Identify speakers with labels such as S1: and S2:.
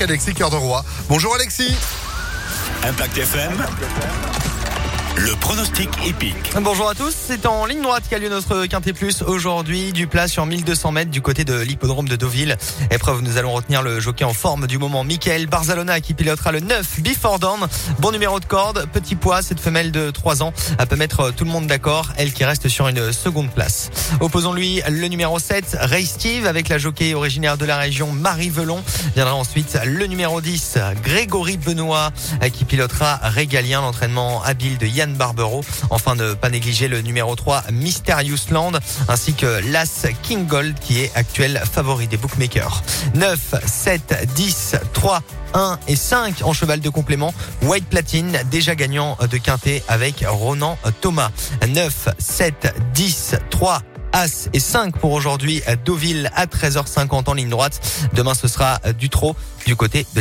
S1: Alexis Cœur de Roi. Bonjour Alexis.
S2: Impact FM. Le pronostic épique.
S3: Bonjour à tous, c'est en ligne droite qu'a lieu notre Quintet Plus aujourd'hui, du plat sur 1200 mètres du côté de l'hippodrome de Deauville. Épreuve, nous allons retenir le jockey en forme du moment, Michael Barzalona, qui pilotera le 9 Before Dawn. Bon numéro de corde, petit poids, cette femelle de 3 ans, elle peut mettre tout le monde d'accord, elle qui reste sur une seconde place. Opposons-lui le numéro 7, Ray Steve, avec la jockey originaire de la région, Marie Velon. Viendra ensuite le numéro 10, Grégory Benoît, qui pilotera Régalien, l'entraînement habile de Yann Barbero. Enfin, ne pas négliger le numéro 3, Mysterious Land, ainsi que l'As King Gold, qui est actuel favori des bookmakers. 9, 7, 10, 3, 1 et 5 en cheval de complément. White Platine, déjà gagnant de quintet avec Ronan Thomas. 9, 7, 10, 3, As et 5 pour aujourd'hui. Deauville à 13h50 en ligne droite. Demain, ce sera du trot du côté de